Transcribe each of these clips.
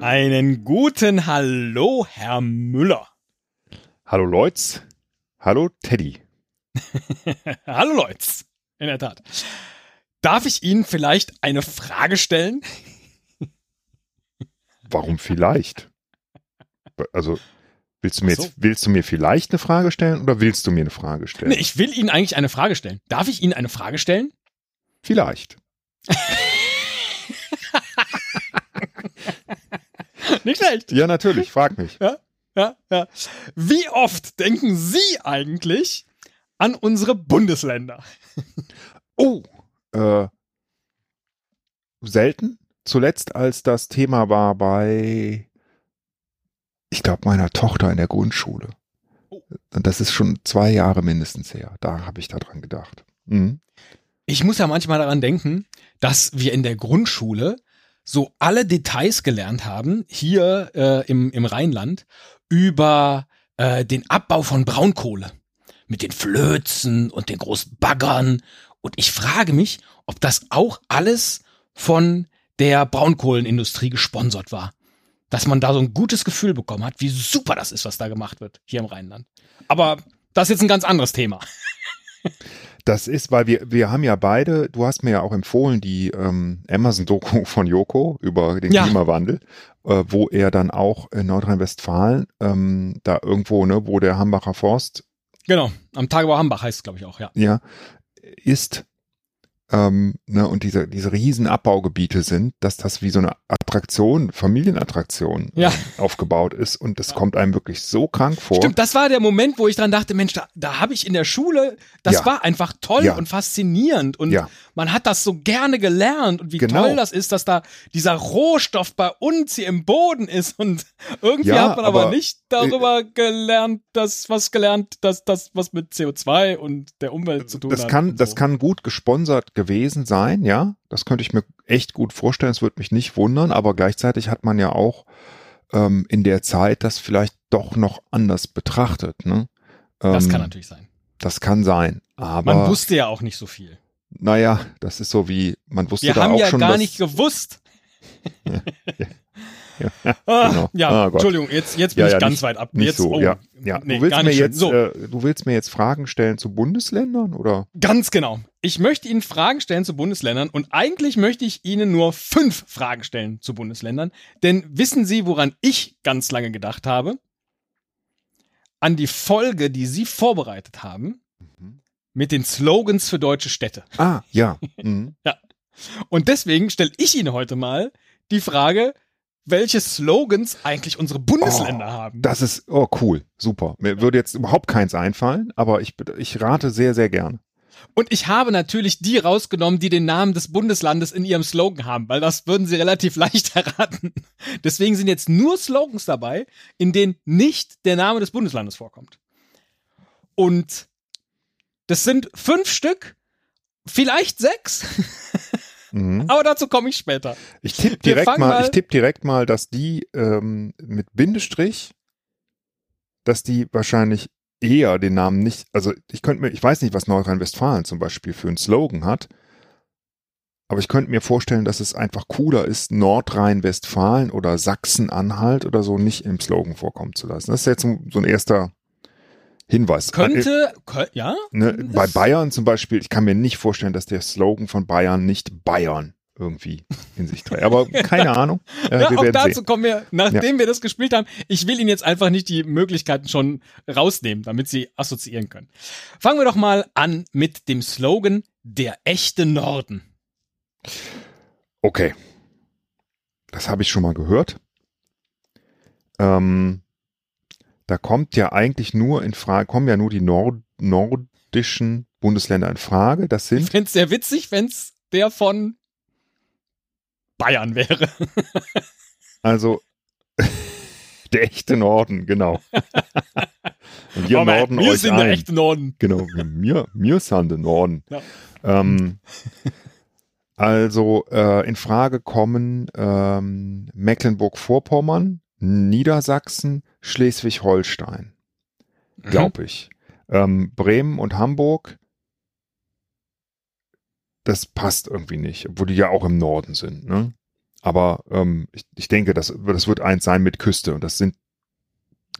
Einen guten Hallo, Herr Müller. Hallo Leutz. Hallo Teddy. Hallo Leutz. In der Tat. Darf ich Ihnen vielleicht eine Frage stellen? Warum vielleicht? Also willst du mir so. jetzt willst du mir vielleicht eine Frage stellen oder willst du mir eine Frage stellen? Nee, ich will Ihnen eigentlich eine Frage stellen. Darf ich Ihnen eine Frage stellen? Vielleicht. Nicht schlecht. Ja, natürlich, frag mich. Ja, ja, ja. Wie oft denken Sie eigentlich an unsere Bundesländer? Oh, äh, selten. Zuletzt, als das Thema war bei, ich glaube, meiner Tochter in der Grundschule. Oh. Das ist schon zwei Jahre mindestens her. Da habe ich daran gedacht. Mhm. Ich muss ja manchmal daran denken, dass wir in der Grundschule so alle Details gelernt haben, hier äh, im, im Rheinland, über äh, den Abbau von Braunkohle. Mit den Flözen und den großen Baggern. Und ich frage mich, ob das auch alles von der Braunkohlenindustrie gesponsert war. Dass man da so ein gutes Gefühl bekommen hat, wie super das ist, was da gemacht wird, hier im Rheinland. Aber das ist jetzt ein ganz anderes Thema. Das ist, weil wir, wir haben ja beide, du hast mir ja auch empfohlen, die ähm, Amazon-Doku von Joko über den ja. Klimawandel, äh, wo er dann auch in Nordrhein-Westfalen, ähm, da irgendwo, ne, wo der Hambacher Forst. Genau, am Tagebau Hambach heißt es, glaube ich, auch, ja. Ja, ist ähm, ne, und diese, diese riesen Abbaugebiete sind, dass das wie so eine Attraktion, Familienattraktion ja. äh, aufgebaut ist und das ja. kommt einem wirklich so krank vor. Stimmt, das war der Moment, wo ich dran dachte, Mensch, da, da habe ich in der Schule, das ja. war einfach toll und faszinierend und man hat das so gerne gelernt und wie genau. toll das ist, dass da dieser Rohstoff bei uns hier im Boden ist und irgendwie hat man aber, aber nicht darüber äh, gelernt, dass was gelernt, dass das was mit CO2 und der Umwelt zu tun das hat. Kann, so. Das kann gut gesponsert gewesen sein, ja. Das könnte ich mir echt gut vorstellen. Es würde mich nicht wundern, aber gleichzeitig hat man ja auch ähm, in der Zeit das vielleicht doch noch anders betrachtet. Ne? Ähm, das kann natürlich sein. Das kann sein, aber. Man wusste ja auch nicht so viel. Naja, das ist so wie, man wusste Wir da auch ja schon. Wir haben ja gar nicht gewusst. ja, ja. Ja, ah, genau. ja ah, Entschuldigung, jetzt, jetzt bin ja, ich ganz nicht, weit ab. Jetzt, so, oh, ja. ja. Nee, du, willst mir jetzt, so. äh, du willst mir jetzt Fragen stellen zu Bundesländern, oder? Ganz genau. Ich möchte Ihnen Fragen stellen zu Bundesländern und eigentlich möchte ich Ihnen nur fünf Fragen stellen zu Bundesländern. Denn wissen Sie, woran ich ganz lange gedacht habe? An die Folge, die Sie vorbereitet haben mhm. mit den Slogans für deutsche Städte. Ah, ja. Mhm. ja. Und deswegen stelle ich Ihnen heute mal die Frage, welche Slogans eigentlich unsere Bundesländer oh, haben. Das ist, oh cool, super. Mir würde jetzt überhaupt keins einfallen, aber ich, ich rate sehr, sehr gern. Und ich habe natürlich die rausgenommen, die den Namen des Bundeslandes in ihrem Slogan haben, weil das würden sie relativ leicht erraten. Deswegen sind jetzt nur Slogans dabei, in denen nicht der Name des Bundeslandes vorkommt. Und das sind fünf Stück, vielleicht sechs. Mhm. Aber dazu komme ich später. Ich tippe direkt mal, mal, ich tippe direkt mal, dass die ähm, mit Bindestrich, dass die wahrscheinlich eher den Namen nicht, also ich könnte mir, ich weiß nicht, was Nordrhein-Westfalen zum Beispiel für einen Slogan hat, aber ich könnte mir vorstellen, dass es einfach cooler ist, Nordrhein-Westfalen oder Sachsen-Anhalt oder so nicht im Slogan vorkommen zu lassen. Das ist jetzt so ein erster Hinweis. Könnte, äh, ja. Ne, bei Bayern zum Beispiel, ich kann mir nicht vorstellen, dass der Slogan von Bayern nicht Bayern irgendwie in sich trägt. Aber keine Ahnung. Äh, ja, auch dazu sehen. kommen wir, nachdem ja. wir das gespielt haben. Ich will Ihnen jetzt einfach nicht die Möglichkeiten schon rausnehmen, damit Sie assoziieren können. Fangen wir doch mal an mit dem Slogan Der echte Norden. Okay. Das habe ich schon mal gehört. Ähm, da kommt ja eigentlich nur in Frage, kommen ja nur die Nord nordischen Bundesländer in Frage. Das sind. Ich fände es sehr witzig, wenn es der von Bayern wäre. also der echte Norden, genau. Und wir Norden wir euch sind ein. der echte Norden. Genau, mir, mir sind der Norden. Ja. Ähm, also äh, in Frage kommen ähm, Mecklenburg-Vorpommern, Niedersachsen, Schleswig-Holstein, Mhm. glaube ich. Ähm, Bremen und Hamburg, das passt irgendwie nicht, obwohl die ja auch im Norden sind. Ne? Aber ähm, ich, ich denke, das, das wird eins sein mit Küste und das sind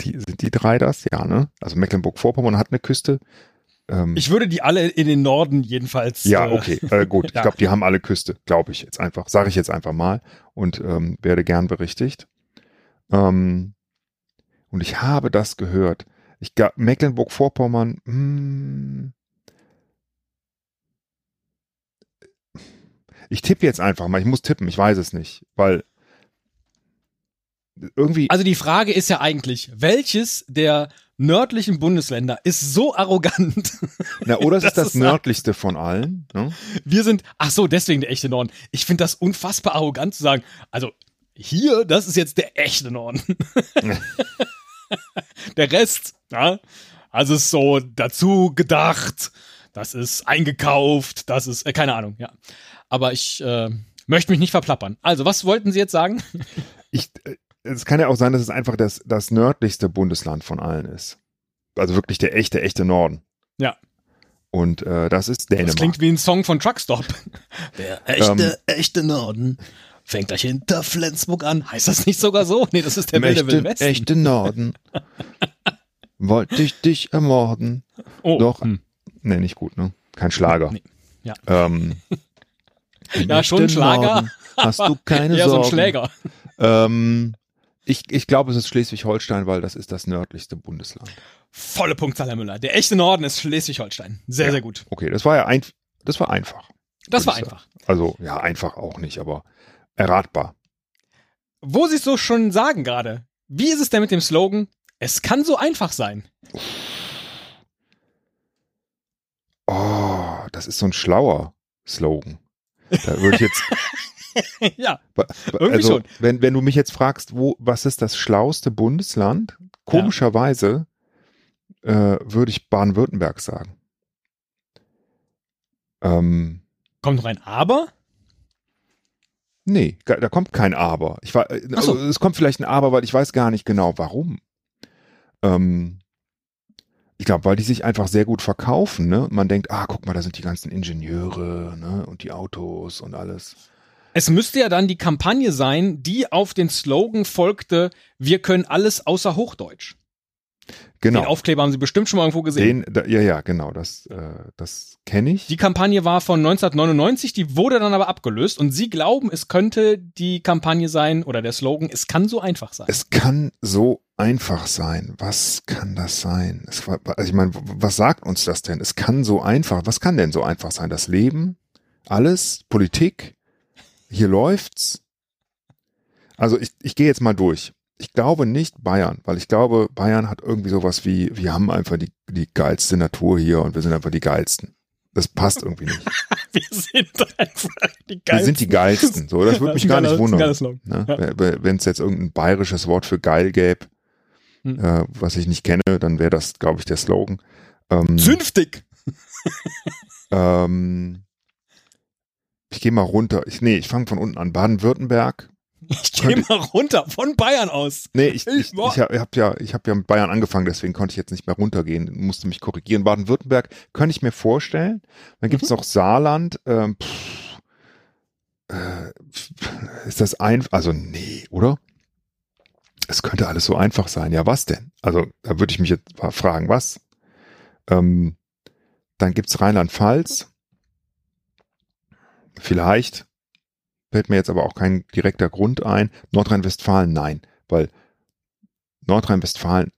die, sind die drei das? Ja, ne? Also Mecklenburg-Vorpommern hat eine Küste. Ähm, Ich würde die alle in den Norden jedenfalls. ja, äh, okay, äh, gut. ja. Ich glaube, die haben alle Küste, glaube ich jetzt einfach. Sage ich jetzt einfach mal und ähm, werde gern berichtigt. Ähm, und ich habe das gehört. Ich Mecklenburg-Vorpommern. Ich tippe jetzt einfach mal. Ich muss tippen. Ich weiß es nicht, weil irgendwie. Also die Frage ist ja eigentlich, welches der nördlichen Bundesländer ist so arrogant? na, oder es ist das nördlichste von allen. Ne? Wir sind, ach so, deswegen der echte Norden. Ich finde das unfassbar arrogant zu sagen, also hier, das ist jetzt der echte Norden. der Rest, ja, also ist so dazu gedacht, das ist eingekauft, das ist, äh, keine Ahnung, ja. Aber ich äh, möchte mich nicht verplappern. Also, was wollten Sie jetzt sagen? Ich, äh, es kann ja auch sein, dass es einfach das, das nördlichste Bundesland von allen ist. Also wirklich der echte, echte Norden. Ja. Und äh, das ist Dänemark. Das klingt wie ein Song von Truckstop. Der echte, Ähm. echte Norden fängt gleich hinter Flensburg an. Heißt das nicht sogar so? Nee, das ist der wilde echte, Wilde Westen. echte Norden. Wollte ich dich ermorden. Oh, Doch. hm. Nee, nicht gut, ne? Kein Schlager. Nee. Ja. Ähm, Ja, schon Schlager, Norden Hast du keine Eher so Sorgen. ein Schläger. Ähm, ich ich glaube, es ist Schleswig-Holstein, weil das ist das nördlichste Bundesland. Volle Punktzahl, Herr Müller. Der echte Norden ist Schleswig-Holstein. Sehr, Ja. sehr gut. Okay, das war ja ein, das war einfach. Das war einfach. Also, ja, einfach auch nicht, aber erratbar. Wo Sie es so schon sagen gerade, wie ist es denn mit dem Slogan? Es kann so einfach sein. Oh, das ist so ein schlauer Slogan. Da würde ich jetzt, ja, Irgendwie also, schon. Wenn, wenn du mich jetzt fragst, wo, was ist das schlauste Bundesland? Komischerweise äh, würde ich Baden-Württemberg sagen. Ähm, kommt noch ein Aber? nee, da kommt kein Aber. Ich war, so. also, es kommt vielleicht ein Aber, weil ich weiß gar nicht genau, warum. Ähm, ich glaube, weil die sich einfach sehr gut verkaufen, ne? Man denkt, ah, guck mal, da sind die ganzen Ingenieure, ne? Und die Autos und alles. Es müsste ja dann die Kampagne sein, die auf den Slogan folgte, wir können alles außer Hochdeutsch. Genau. Den Aufkleber haben Sie bestimmt schon mal irgendwo gesehen. Den, da, ja, ja, genau, das, äh, das kenne ich. Die Kampagne war von 1999, die wurde dann aber abgelöst und Sie glauben, es könnte die Kampagne sein oder der Slogan, es kann so einfach sein. Es kann so einfach sein. Was kann das sein? Es, also ich meine, was sagt uns das denn? Es kann so einfach. Was kann denn so einfach sein? Das Leben? Alles? Politik? Hier läuft's? Also ich, ich gehe jetzt mal durch. Ich glaube nicht Bayern, weil ich glaube, Bayern hat irgendwie sowas wie, wir haben einfach die, die geilste Natur hier und wir sind einfach die geilsten. Das passt irgendwie nicht. wir sind einfach die Wir sind die geilsten. So, das würde mich gar nicht wundern. Ne? Ja. Wenn es jetzt irgendein bayerisches Wort für geil gäbe, Hm. äh, was ich nicht kenne, dann wäre das, glaube ich, der Slogan. Ähm, Zünftig. ähm, ich gehe mal runter. Ich, nee, ich fange von unten an. Baden-Württemberg. Ich gehe mal runter von Bayern aus. Nee, ich, Ich ich, ich, habe hab ja, ich hab ja mit Bayern angefangen, deswegen konnte ich jetzt nicht mehr runtergehen, musste mich korrigieren. Baden-Württemberg könnte ich mir vorstellen. Dann gibt's Mhm. noch Saarland. Ähm, pff, äh, pff, ist das einfach? Also nee, oder? Es könnte alles so einfach sein. Ja, was denn? Also da würde ich mich jetzt fragen, was? Ähm, dann gibt's Rheinland-Pfalz. Vielleicht. Fällt mir jetzt aber auch kein direkter Grund ein. Nordrhein-Westfalen, nein, weil Nordrhein-Westfalen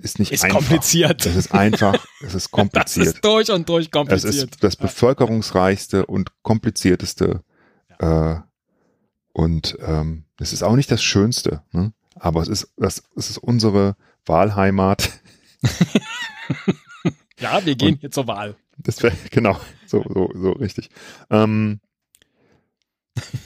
ist nicht Ist einfach. kompliziert. Es ist einfach, es ist Das kompliziert. ist durch und durch Es kompliziert. ist das bevölkerungsreichste und komplizierteste äh, und ähm, es ist auch nicht das Schönste, ne? aber es ist, das, es ist unsere Wahlheimat. ja, wir gehen hier zur Wahl. Das wäre genau so, so, so richtig. Ähm,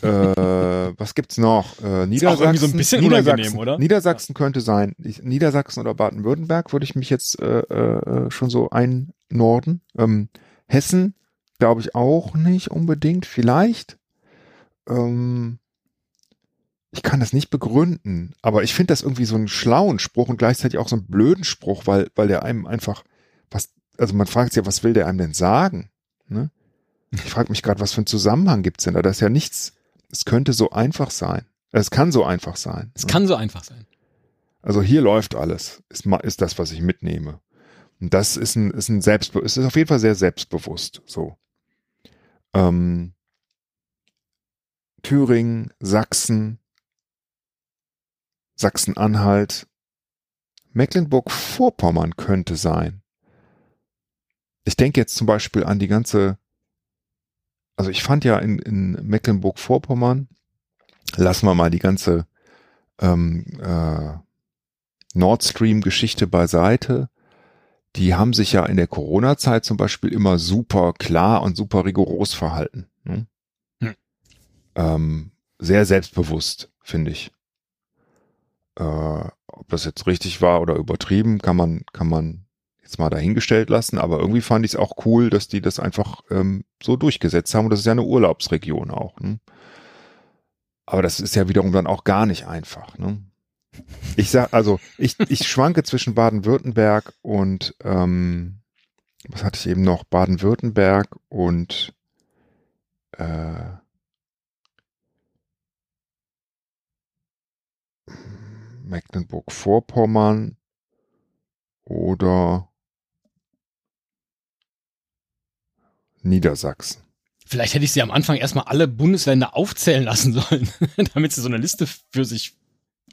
äh, was gibt's noch? Äh, Niedersachsen. so ein bisschen Niedersachsen, oder? Niedersachsen könnte sein. Ich, Niedersachsen oder Baden-Württemberg würde ich mich jetzt äh, äh, schon so einnorden. Ähm, Hessen glaube ich auch nicht unbedingt. Vielleicht. Ähm, ich kann das nicht begründen, aber ich finde das irgendwie so einen schlauen Spruch und gleichzeitig auch so einen blöden Spruch, weil, weil der einem einfach was, also man fragt sich ja, was will der einem denn sagen? Ne? Ich frage mich gerade, was für einen Zusammenhang gibt's denn da? Das ist ja nichts, es könnte so einfach sein. Es kann so einfach sein. Es ne? kann so einfach sein. Also hier läuft alles, ist, ist das, was ich mitnehme. Und das ist ein, ist ein Selbstbe ist auf jeden Fall sehr selbstbewusst, so. Ähm, Thüringen, Sachsen, Sachsen-Anhalt, Mecklenburg-Vorpommern könnte sein. Ich denke jetzt zum Beispiel an die ganze also ich fand ja in, in Mecklenburg-Vorpommern, lassen wir mal die ganze ähm, äh, Nord Stream-Geschichte beiseite. Die haben sich ja in der Corona-Zeit zum Beispiel immer super klar und super rigoros verhalten. Ne? Hm. Ähm, sehr selbstbewusst, finde ich. Äh, ob das jetzt richtig war oder übertrieben, kann man, kann man jetzt mal dahingestellt lassen, aber irgendwie fand ich es auch cool, dass die das einfach ähm, so durchgesetzt haben und das ist ja eine Urlaubsregion auch. Ne? Aber das ist ja wiederum dann auch gar nicht einfach. Ne? Ich sag, also ich, ich schwanke zwischen Baden-Württemberg und ähm, was hatte ich eben noch? Baden-Württemberg und äh, Mecklenburg-Vorpommern oder Niedersachsen. Vielleicht hätte ich sie am Anfang erstmal alle Bundesländer aufzählen lassen sollen, damit sie so eine Liste für sich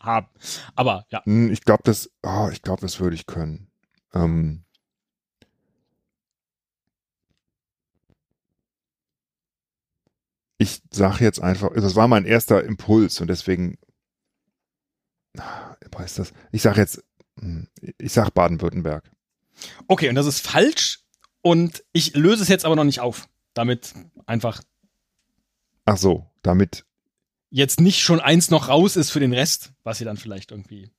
haben. Aber ja. Hm, ich glaube, das, oh, ich glaube, das würde ich können. Ähm, ich sage jetzt einfach, das war mein erster Impuls und deswegen weiß das. Ich sage jetzt, hm, ich sage Baden-Württemberg. Okay, und das ist falsch, und ich löse es jetzt aber noch nicht auf. Damit einfach. Ach so, damit. Jetzt nicht schon eins noch raus ist für den Rest, was sie dann vielleicht irgendwie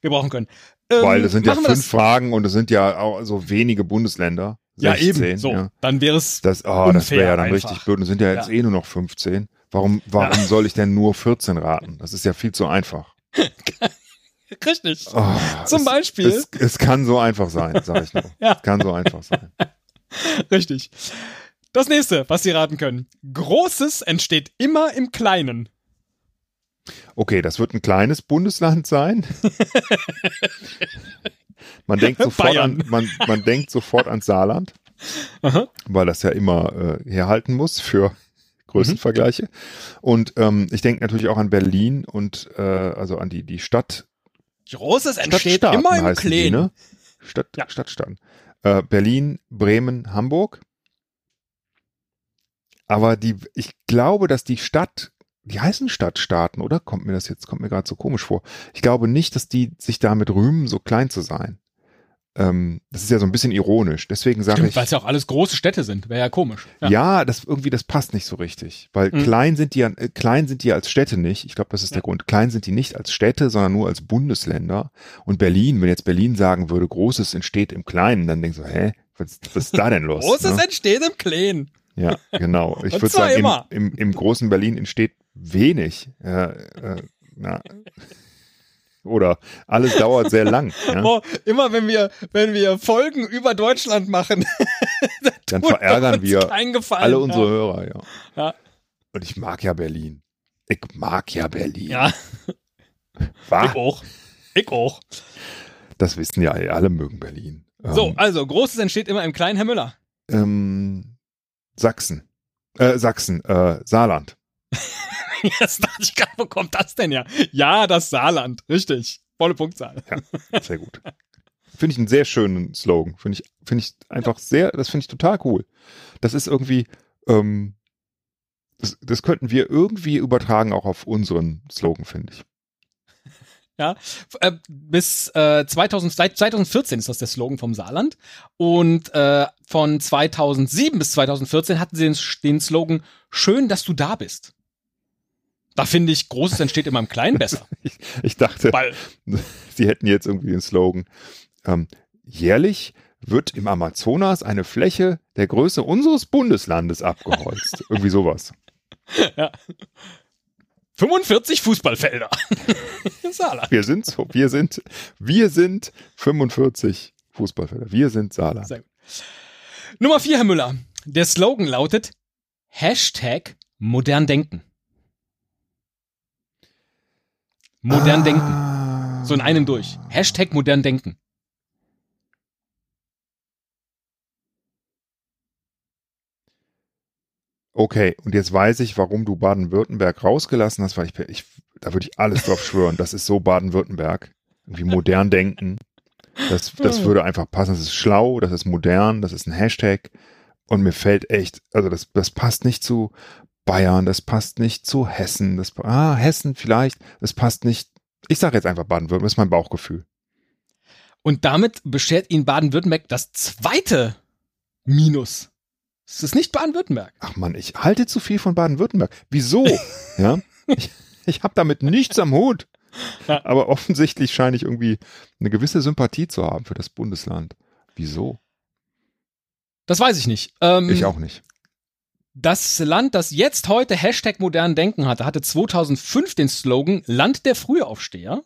gebrauchen können. Ähm, Weil das sind ja fünf das? Fragen und es sind ja auch so wenige Bundesländer. 16, ja, eben. So, ja. dann wäre es. Das, oh, das wäre ja dann einfach. richtig blöd. Es sind ja jetzt ja. eh nur noch 15. Warum, warum ja. soll ich denn nur 14 raten? Das ist ja viel zu einfach. Richtig. Oh, Zum es, Beispiel. Es, es, kann so einfach sein, sag ich nur. ja. Es kann so einfach sein. Richtig. Das nächste, was Sie raten können. Großes entsteht immer im Kleinen. Okay, das wird ein kleines Bundesland sein. man denkt sofort an, man, man denkt sofort an Saarland, Aha. weil das ja immer äh, herhalten muss für Größenvergleiche. Mhm. Und ähm, ich denke natürlich auch an Berlin und äh, also an die die Stadt. Großes entsteht immer im Kleinen. Ne? Stadt, ja. Stadtstaaten äh, Berlin, Bremen, Hamburg. Aber die, ich glaube, dass die Stadt, die heißen Stadtstaaten, oder? Kommt mir das jetzt, kommt mir gerade so komisch vor. Ich glaube nicht, dass die sich damit rühmen, so klein zu sein. Ähm, das ist ja so ein bisschen ironisch. Deswegen sage ich. Weil es ja auch alles große Städte sind, wäre ja komisch. Ja. ja, das irgendwie, das passt nicht so richtig. Weil mhm. klein sind die äh, klein sind die als Städte nicht. Ich glaube, das ist ja. der Grund. Klein sind die nicht als Städte, sondern nur als Bundesländer. Und Berlin, wenn jetzt Berlin sagen würde, Großes entsteht im Kleinen, dann denkst du, hä, was, was ist da denn los? Großes ne? entsteht im Kleinen. Ja, genau. Ich würde sagen, im, im, im, großen Berlin entsteht wenig. Äh, äh, na. Oder alles dauert sehr lang. Ja? Oh, immer wenn wir, wenn wir Folgen über Deutschland machen, dann verärgern wir alle unsere ja. Hörer, ja. ja. Und ich mag ja Berlin. Ich mag ja Berlin. Ja. War? Ich auch. Ich auch. Das wissen ja alle mögen Berlin. So, ähm, also Großes entsteht immer im Kleinen, Herr Müller. Ähm, Sachsen. Äh, Sachsen, äh, Saarland. Jetzt dachte ich gerade, wo kommt das denn ja? Ja, das Saarland. Richtig. Volle Punktzahl. Ja, sehr gut. Finde ich einen sehr schönen Slogan. Finde ich, finde ich einfach sehr, das finde ich total cool. Das ist irgendwie, ähm, das, das könnten wir irgendwie übertragen auch auf unseren Slogan, finde ich. Ja, äh, bis äh, 2000, seit 2014 ist das der Slogan vom Saarland. Und äh, von 2007 bis 2014 hatten sie den, den Slogan Schön, dass du da bist. Da finde ich, Großes entsteht immer im Kleinen besser. ich, ich dachte, Weil, sie hätten jetzt irgendwie den Slogan. Ähm, jährlich wird im Amazonas eine Fläche der Größe unseres Bundeslandes abgeholzt. irgendwie sowas. ja. 45 Fußballfelder. Saarland. Wir sind so, wir sind, wir sind 45 Fußballfelder. Wir sind Saarland. Nummer vier, Herr Müller. Der Slogan lautet Hashtag modern denken. Modern denken. ah. So in einem durch. Hashtag modern denken. Okay, und jetzt weiß ich, warum du Baden-Württemberg rausgelassen hast, weil ich, ich da würde ich alles drauf schwören. Das ist so Baden-Württemberg. Irgendwie modern denken. Das, das würde einfach passen. Das ist schlau, das ist modern, das ist ein Hashtag. Und mir fällt echt, also das, das passt nicht zu Bayern, das passt nicht zu Hessen. Das, ah, Hessen vielleicht, das passt nicht. Ich sage jetzt einfach Baden-Württemberg, das ist mein Bauchgefühl. Und damit beschert Ihnen Baden-Württemberg das zweite Minus. Es ist nicht Baden-Württemberg. Ach man, ich halte zu viel von Baden-Württemberg. Wieso? ja, ich, ich habe damit nichts am Hut. Ja. Aber offensichtlich scheine ich irgendwie eine gewisse Sympathie zu haben für das Bundesland. Wieso? Das weiß ich nicht. Ähm, Ich auch nicht. Das Land, das jetzt heute Hashtag modern denken hatte, hatte 2005 den Slogan Land der Frühaufsteher.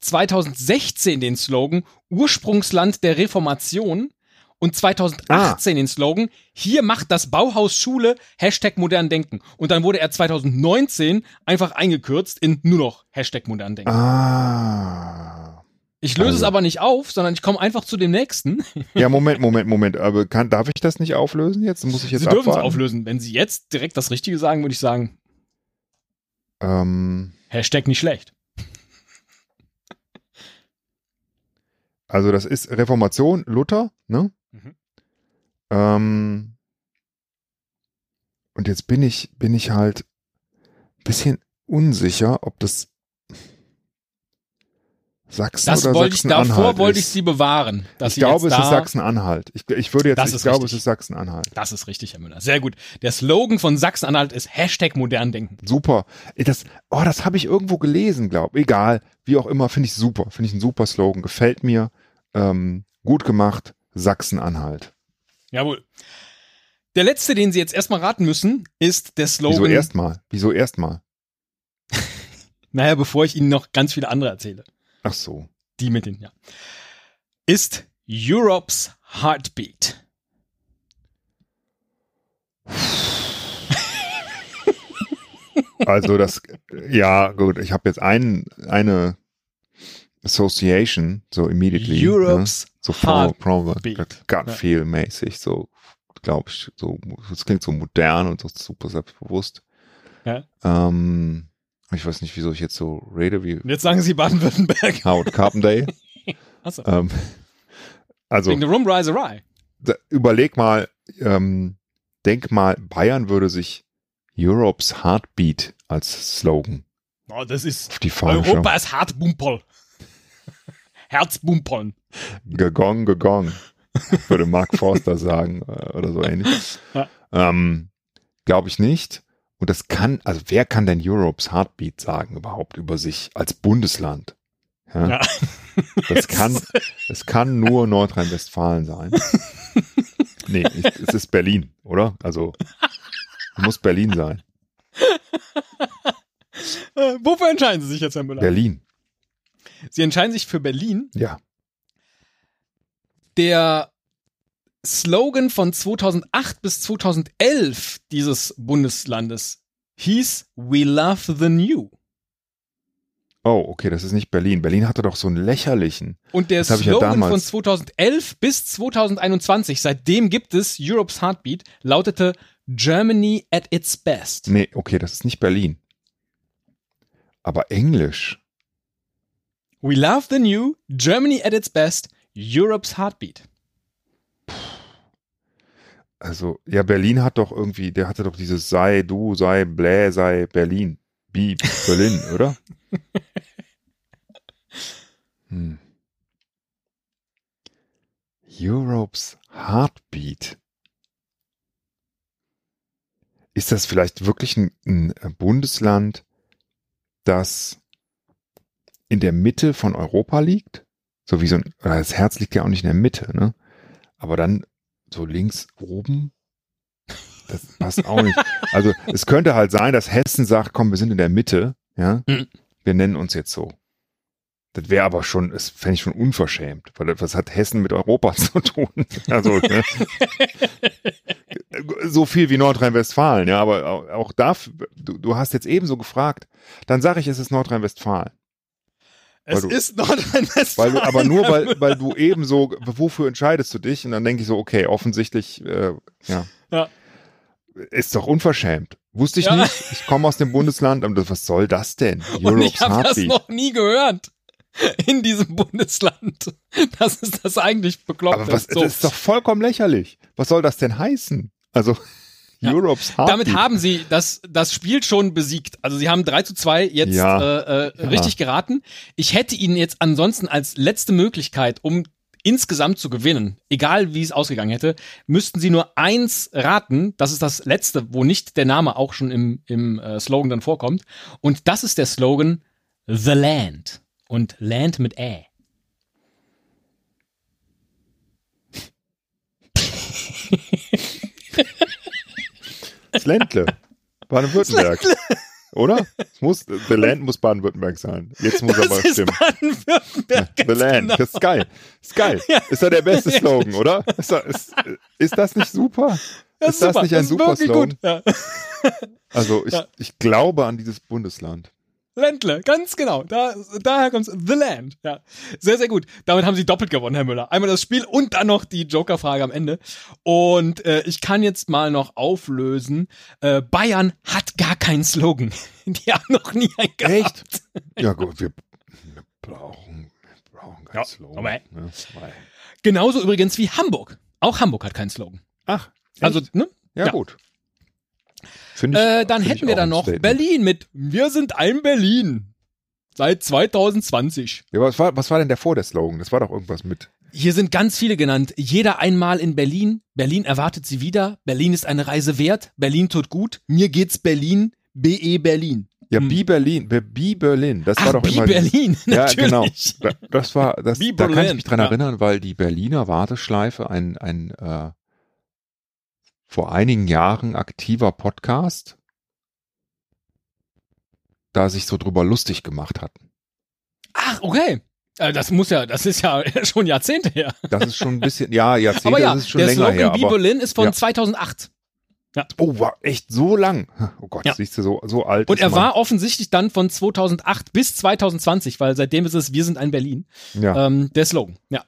2016 den Slogan Ursprungsland der Reformation. Und 2018 den Slogan Hier macht das Bauhaus Schule Hashtag modern denken. Und dann wurde er 2019 einfach eingekürzt in nur noch Hashtag modern denken. Ah. Ich löse es also. aber nicht auf, sondern ich komme einfach zu dem nächsten. Ja, Moment, Moment, Moment. Aber kann, darf ich das nicht auflösen jetzt? Muss ich jetzt Sie dürfen es abwarten? auflösen. Wenn Sie jetzt direkt das Richtige sagen, würde ich sagen, Ähm, Hashtag nicht schlecht. also das ist Reformation, Luther, ne? Mhm. Ähm, und jetzt bin ich, bin ich halt ein bisschen unsicher, ob das Sachsen Das oder wollte ich, Sachsen-Anhalt davor wollte ich ist. sie bewahren. Ich sie glaube, es ist Sachsen-Anhalt. Ich, ich würde jetzt, Das ich ist glaube, richtig. es ist Sachsen-Anhalt. Das ist richtig, Herr Müller. Sehr gut. Der Slogan von Sachsen-Anhalt ist Hashtag modern denken. Super. Das, oh, das habe ich irgendwo gelesen, glaube Egal, wie auch immer, finde ich super. Finde ich ein super Slogan. Gefällt mir. Ähm, gut gemacht. Sachsen-Anhalt. Jawohl. Der letzte, den Sie jetzt erstmal raten müssen, ist der Slogan. Wieso erstmal? Wieso erstmal? Naja, bevor ich Ihnen noch ganz viele andere erzähle. Ach so. Die mit den, ja. Ist Europe's Heartbeat. Also das, ja, gut, ich habe jetzt ein, eine Association, so immediately. Europe's ne? so Pro, Pro, Heartbeat. Gut, gut Ja. feel mäßig, so, glaube ich, so, das klingt so modern und so super selbstbewusst. Ja. Ähm, ich weiß nicht, wieso ich jetzt so rede wie jetzt sagen Sie Baden-Württemberg. Howard Carpendale. Achso. ähm, also, Wegen der Rise Awry. da, überleg mal, ähm, denk mal, Bayern würde sich Europe's Heartbeat als Slogan Oh, das ist auf die Fahne schreiben. Europa ist Hartbumpel. Herzbumpeln. Gegong, gegong, würde Mark Forster sagen äh, oder so ähnlich. Ja. Ähm, Glaube ich nicht. Und das kann, also wer kann denn Europe's Heartbeat sagen überhaupt über sich als Bundesland? Ja, Ja. Das kann, es kann nur Nordrhein-Westfalen sein. Nee, es ist Berlin, oder? Also muss Berlin sein. Äh, wofür entscheiden Sie sich jetzt, Herr Müller? Berlin, Sie entscheiden sich für Berlin. ja. Der Slogan von 2008 bis 2011 dieses Bundeslandes hieß We Love the New. Oh, okay, das ist nicht Berlin. Berlin hatte doch so einen lächerlichen. Und der ja Slogan damals- von 2011 bis 2021, seitdem gibt es Europe's Heartbeat, lautete Germany at its best. Nee, okay, das ist nicht Berlin. Aber Englisch. We love the new, Germany at its best, Europe's Heartbeat. Also, ja, Berlin hat doch irgendwie, der hatte doch dieses sei du, sei blä, sei Berlin. Bi, Berlin, oder? Hm. Europe's Heartbeat. ist das vielleicht wirklich ein, ein Bundesland, das in der Mitte von Europa liegt? So wie so ein, das Herz liegt ja auch nicht in der Mitte, ne? Aber dann so links oben, das passt auch nicht. Also es könnte halt sein, dass Hessen sagt, komm, wir sind in der Mitte, ja, mhm. wir nennen uns jetzt so. Das wäre aber schon, das fände ich schon unverschämt, weil das hat Hessen mit Europa zu tun. Also ne? so viel wie Nordrhein-Westfalen, ja, aber auch, auch da, du, du hast jetzt ebenso gefragt, dann sage ich, es ist Nordrhein-Westfalen. Es du, ist Nordrhein-Westfalen. aber nur weil, weil du ebenso, wofür entscheidest du dich? Und dann denke ich so, okay, offensichtlich, äh, ja. ja. Ist doch unverschämt. Wusste ich ja. nicht. Ich komme aus dem Bundesland. Und was soll das denn? Europe's Und ich habe das noch nie gehört. in diesem Bundesland. Das ist das eigentlich bekloppt. Aber was, so. das ist doch vollkommen lächerlich. Was soll das denn heißen? Also ja. Europe's Heartbeat. Damit haben sie das, das Spiel schon besiegt. Also sie haben 3 zu 2 jetzt ja. äh, äh, richtig geraten. Ich hätte ihnen jetzt ansonsten als letzte Möglichkeit, um insgesamt zu gewinnen, egal wie es ausgegangen hätte, müssten sie nur eins raten. Das ist das letzte, wo nicht der Name auch schon im, im äh, Slogan dann vorkommt. Und das ist der Slogan The Land und Land mit Ä. Das Ländle. Baden-Württemberg. Oder? Es muss, The Land muss Baden-Württemberg sein. Jetzt muss das aber ist stimmen. Baden-Württemberg. The Land. Genau. Das ist geil. Ist geil. Ja. Ist ja der beste Slogan, oder? Ist, das, ist, ist das nicht super? Das ist, ist das nicht ein das super Slogan? Ja. Also ich, ich glaube an dieses Bundesland. Ländle, ganz genau. Da, daher kommt The Land. Ja, sehr, sehr gut. Damit haben sie doppelt gewonnen, Herr Müller. Einmal das Spiel und dann noch die Joker-Frage am Ende. Und äh, ich kann jetzt mal noch auflösen. Äh, Bayern hat gar keinen Slogan. Die haben noch nie einen gehabt. Echt? Ja gut, wir, wir brauchen, wir brauchen keinen ja, Slogan. Aber, ne? Genauso übrigens wie Hamburg. Auch Hamburg hat keinen Slogan. Ach, also, echt? also, ne? Ja, ja, gut. Ich, äh, dann hätten wir dann noch Berlin mit Wir sind ein Berlin. Seit 2020. Ja, was war, was war denn der vor der Slogan? Das war doch irgendwas mit. Hier sind ganz viele genannt. Jeder einmal in Berlin. Berlin erwartet sie wieder. Berlin ist eine Reise wert. Berlin tut gut. Mir geht's Berlin. BE Berlin. Ja, hm. Bi Berlin, Bi Berlin, das Ach, war doch immer. Berlin, ja, genau. Das war, das, da kann ich mich dran ja. erinnern, weil die Berliner Warteschleife ein, ein äh, vor einigen Jahren aktiver Podcast, da sich so drüber lustig gemacht hatten. Ach, okay. Äh, das muss ja, das ist ja schon Jahrzehnte her. Das ist schon ein bisschen, ja, Jahrzehnte, aber ja, das ist schon der länger Slogan her. Be Berlin ist von ja. 2008. Ja. Oh, war echt so lang. Oh Gott, ja. siehst du, so, so alt. Und er war offensichtlich dann von 2008 bis 2020, weil seitdem ist es Wir sind ein Berlin. Ja. Ähm, der Slogan, ja.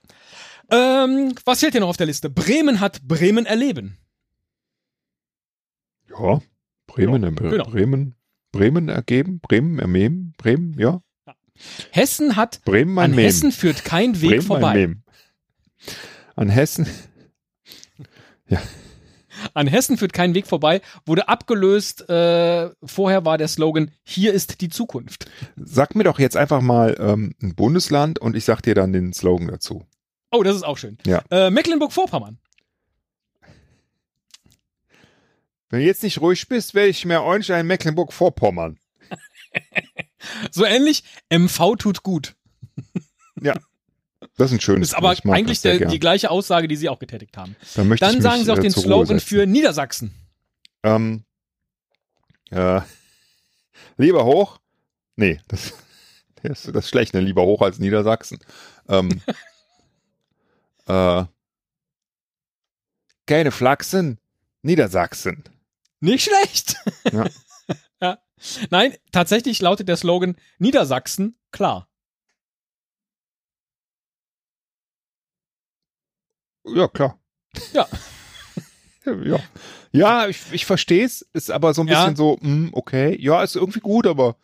Ähm, was fehlt hier noch auf der Liste? Bremen hat Bremen erleben. Ja, Bremen, ja, genau. Bremen, Bremen ergeben, Bremen ernehmen, Bremen, ja. ja. Hessen hat, Bremen an Mem. Hessen führt kein Weg Bremen vorbei. An Hessen, ja. An Hessen führt kein Weg vorbei, wurde abgelöst. Äh, vorher war der Slogan: Hier ist die Zukunft. Sag mir doch jetzt einfach mal ähm, ein Bundesland und ich sag dir dann den Slogan dazu. Oh, das ist auch schön. Ja. Äh, Mecklenburg-Vorpommern. Wenn du jetzt nicht ruhig bist, werde ich mir ordentlich in Mecklenburg-Vorpommern. so ähnlich, MV tut gut. ja. Das ist ein schönes Das ist aber eigentlich der, die gleiche Aussage, die Sie auch getätigt haben. Dann, Dann sagen mich, Sie auch äh, den Slogan für Niedersachsen. Ähm, äh, lieber hoch. Nee, das, das, das ist schlecht, ne? Lieber hoch als Niedersachsen. Ähm, äh, keine Flachsen, Niedersachsen. Nicht schlecht. Ja. ja. Nein, tatsächlich lautet der Slogan Niedersachsen klar. Ja, klar. Ja. ja. Ja, ich, ich verstehe es, ist aber so ein bisschen ja. so, mh, hm, okay, ja, ist irgendwie gut, aber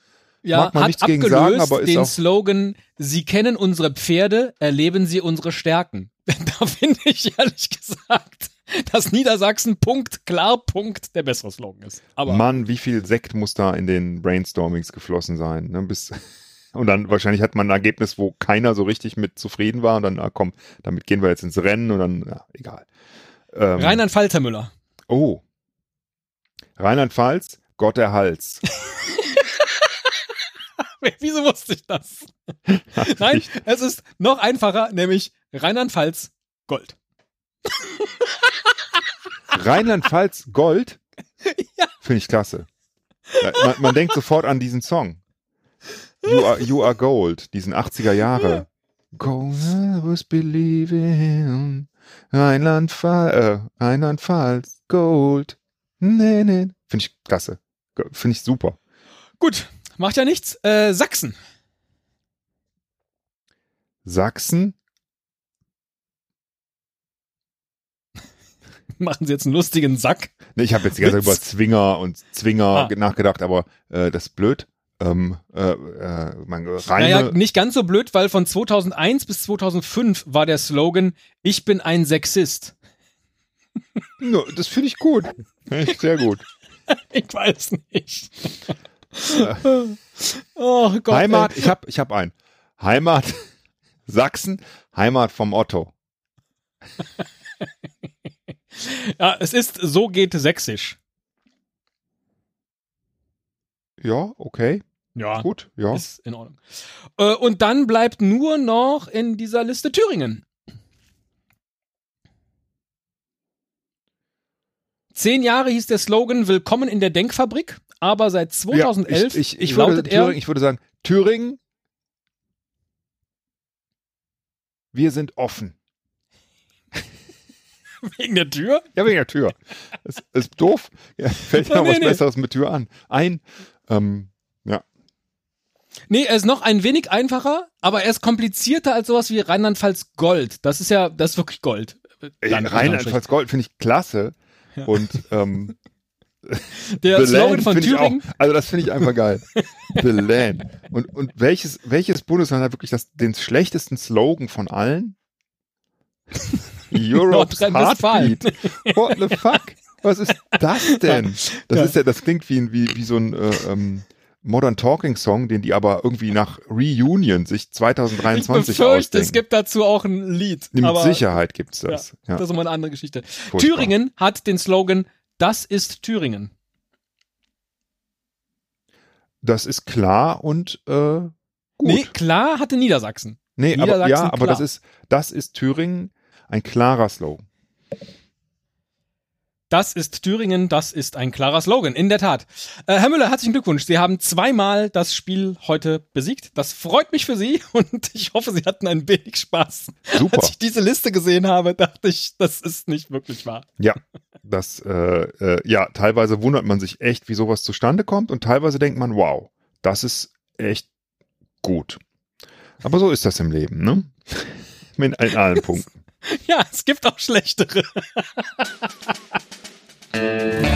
ja, mag man hat nichts gegen sagen, aber ist den auch Slogan, Sie kennen unsere Pferde, erleben Sie unsere Stärken. da finde ich ehrlich gesagt dass Niedersachsen Punkt, klar Punkt der bessere Slogan ist. Aber Mann, wie viel Sekt muss da in den Brainstormings geflossen sein? Ne? Bis, und dann wahrscheinlich hat man ein Ergebnis, wo keiner so richtig mit zufrieden war und dann, na komm, damit gehen wir jetzt ins Rennen und dann, ja, egal. Ähm, Rheinland-Faltermüller. Oh. Rheinland-Pfalz, Gott der Hals. Wieso wusste ich das? Nein, es ist noch einfacher, nämlich Rheinland-Pfalz, Gold. Rheinland-Pfalz, Gold? Ja. Finde ich klasse. Man, man, denkt sofort an diesen Song. You are, you are Gold, diesen 80er Jahre. Gold, I was believing. Rheinland-Pfalz, äh, Rheinland-Pfalz, Gold. Nee, nee. Finde ich klasse. Finde ich super. Gut, macht ja nichts. Äh, Sachsen. Sachsen? Machen Sie jetzt einen lustigen Sack? Nee, ich habe jetzt die ganze Zeit über Zwinger und Zwinger ah. nachgedacht, aber äh, das ist blöd. Ähm, äh, äh, Reime. Naja, nicht ganz so blöd, weil von 2001 bis 2005 war der Slogan Ich bin ein Sexist. No, das finde ich gut. Echt sehr gut. ich weiß nicht. oh Gott, Heimat, ey. ich habe ich hab einen. Heimat Sachsen, Heimat vom Otto. Ja, es ist so geht sächsisch. Ja, okay. Ja, gut, ja. Ist in Ordnung. Äh, und dann bleibt nur noch in dieser Liste Thüringen. Zehn Jahre hieß der Slogan Willkommen in der Denkfabrik, aber seit 2011 ja, ich, ich, ich lautet würde, er. ich würde sagen, Thüringen, wir sind offen. Wegen der Tür? Ja, wegen der Tür. Es ist doof. Ja, fällt ja nee, was nee. Besseres mit Tür an. Ein, ähm, ja. Nee, er ist noch ein wenig einfacher, aber er ist komplizierter als sowas wie Rheinland-Pfalz Gold. Das ist ja, das ist wirklich Gold. Rheinland-Pfalz Gold finde ich klasse. Ja. Und ähm, der Slogan von Thüringen. Auch, also das finde ich einfach geil. The Land. Und, und welches, welches Bundesland hat wirklich das, den schlechtesten Slogan von allen? Europe's Heartbeat. What the fuck? Was ist das denn? Das ist ja, das klingt wie, wie, wie so ein äh, ähm, Modern Talking Song, den die aber irgendwie nach Reunion sich 2023 Ich befürchte, es gibt dazu auch ein Lied. Mit Sicherheit gibt's das. Ja, ja. Das ist immer eine andere Geschichte. Furchtbar. Thüringen hat den Slogan, das ist Thüringen. Das ist klar und äh, gut. Nee, klar hatte Niedersachsen. Nee, Niedersachsen aber, ja, aber das ist, das ist Thüringen ein klarer Slogan. Das ist Thüringen, das ist ein klarer Slogan, in der Tat. Äh, Herr Müller, herzlichen Glückwunsch. Sie haben zweimal das Spiel heute besiegt. Das freut mich für Sie und ich hoffe, Sie hatten ein wenig Spaß. Super. Als ich diese Liste gesehen habe, dachte ich, das ist nicht wirklich wahr. Ja, das, äh, äh, ja, teilweise wundert man sich echt, wie sowas zustande kommt und teilweise denkt man, wow, das ist echt gut. Aber so ist das im Leben, ne? Mit allen Punkten. Ja, es gibt auch schlechtere.